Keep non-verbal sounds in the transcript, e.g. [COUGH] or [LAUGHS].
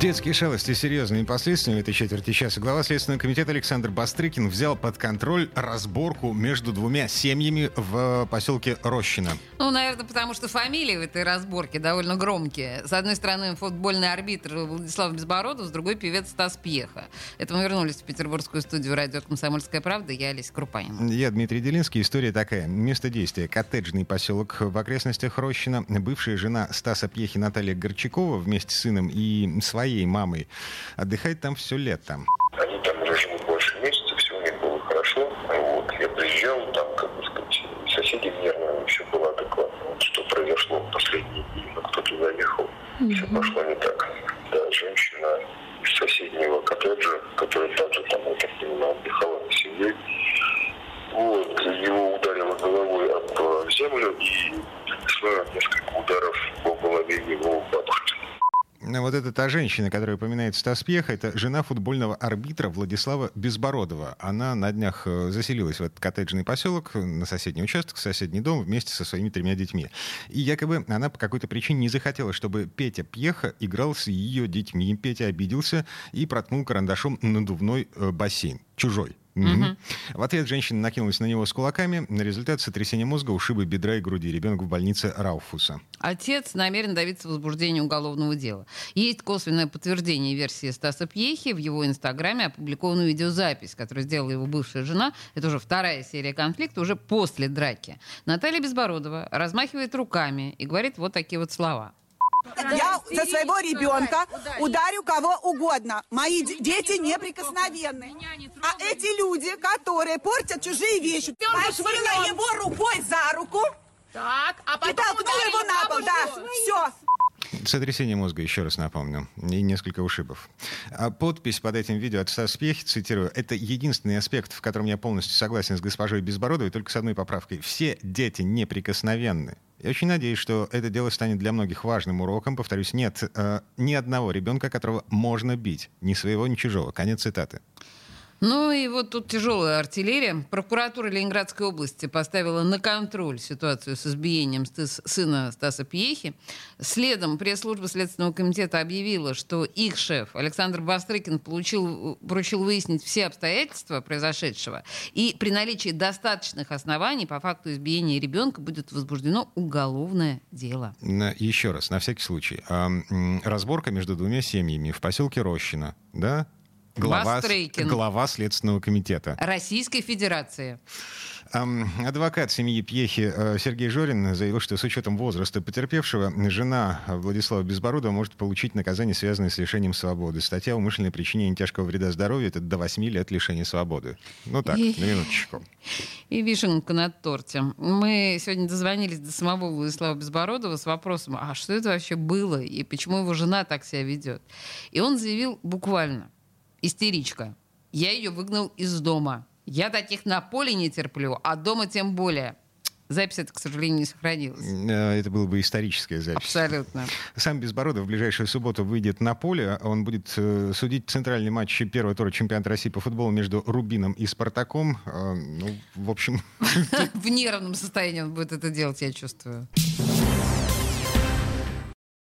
Детские шалости серьезными последствиями этой четверти часа. Глава Следственного комитета Александр Бастрыкин взял под контроль разборку между двумя семьями в поселке Рощино. Ну, наверное, потому что фамилии в этой разборке довольно громкие. С одной стороны, футбольный арбитр Владислав Безбородов, с другой певец Стас Пьеха. Это мы вернулись в петербургскую студию радио «Комсомольская правда». Я Олеся Крупанина. Я Дмитрий Делинский. История такая. Место действия. Коттеджный поселок в окрестностях Рощино. Бывшая жена Стаса Пьехи Наталья Горчакова вместе с сыном и своей своей мамой. Отдыхает там все лето. Они там уже живут больше месяца, все у них было хорошо. Вот. Я приезжал, там, как бы сказать, соседи нервно все было адекватно. Вот что произошло в последние дни, но кто-то заехал. Mm-hmm. Все пошло не так. Да, женщина из соседнего коттеджа, которая также там, я так понимаю, отдыхала на семье, вот, его ударило головой об землю и несколько ударов по голове его бабушки. Вот это та женщина, которая упоминает Стас Пьеха, это жена футбольного арбитра Владислава Безбородова. Она на днях э, заселилась в этот коттеджный поселок, на соседний участок, в соседний дом вместе со своими тремя детьми. И якобы она по какой-то причине не захотела, чтобы Петя Пьеха играл с ее детьми. Петя обиделся и проткнул карандашом надувной э, бассейн. Чужой. Угу. В ответ женщина накинулась на него с кулаками. На результат сотрясения мозга, ушибы бедра и груди. Ребенок в больнице Рауфуса. Отец намерен добиться возбуждения уголовного дела. Есть косвенное подтверждение версии Стаса Пьехи. В его инстаграме опубликована видеозапись, которую сделала его бывшая жена. Это уже вторая серия конфликта, уже после драки. Наталья Безбородова размахивает руками и говорит вот такие вот слова. Я за своего ребенка ударю кого угодно. Мои дети неприкосновенны. А эти люди, которые портят чужие вещи, схватила его рукой за руку так, а потом и толкнула его на пол. Да, все. Сотрясение мозга, еще раз напомню, и несколько ушибов. А подпись под этим видео от Стас Пьехи, цитирую, «Это единственный аспект, в котором я полностью согласен с госпожой Безбородовой, только с одной поправкой. Все дети неприкосновенны». Я очень надеюсь, что это дело станет для многих важным уроком. Повторюсь, нет э, ни одного ребенка, которого можно бить. Ни своего, ни чужого. Конец цитаты. Ну и вот тут тяжелая артиллерия. Прокуратура Ленинградской области поставила на контроль ситуацию с избиением сына Стаса Пьехи. Следом пресс-служба Следственного комитета объявила, что их шеф Александр Бастрыкин получил, поручил выяснить все обстоятельства произошедшего. И при наличии достаточных оснований по факту избиения ребенка будет возбуждено уголовное дело. Еще раз, на всякий случай. Разборка между двумя семьями в поселке Рощино, да, глава, глава Следственного комитета. Российской Федерации. Адвокат семьи Пьехи э, Сергей Жорин заявил, что с учетом возраста потерпевшего жена Владислава Безбородова может получить наказание, связанное с лишением свободы. Статья «Умышленное причинение тяжкого вреда здоровью» — это до 8 лет лишения свободы. Ну так, и, на минуточку. И вишенка на торте. Мы сегодня дозвонились до самого Владислава Безбородова с вопросом, а что это вообще было и почему его жена так себя ведет? И он заявил буквально, истеричка. Я ее выгнал из дома. Я таких на поле не терплю, а дома тем более. Запись это, к сожалению, не сохранилась. Э, это была бы историческая запись. Абсолютно. Сам Безбородов в ближайшую субботу выйдет на поле. Он будет э, судить центральный матч первого тура чемпионата России по футболу между Рубином и Спартаком. Э, ну, в общем... [LAUGHS] В нервном состоянии он будет это делать, я чувствую.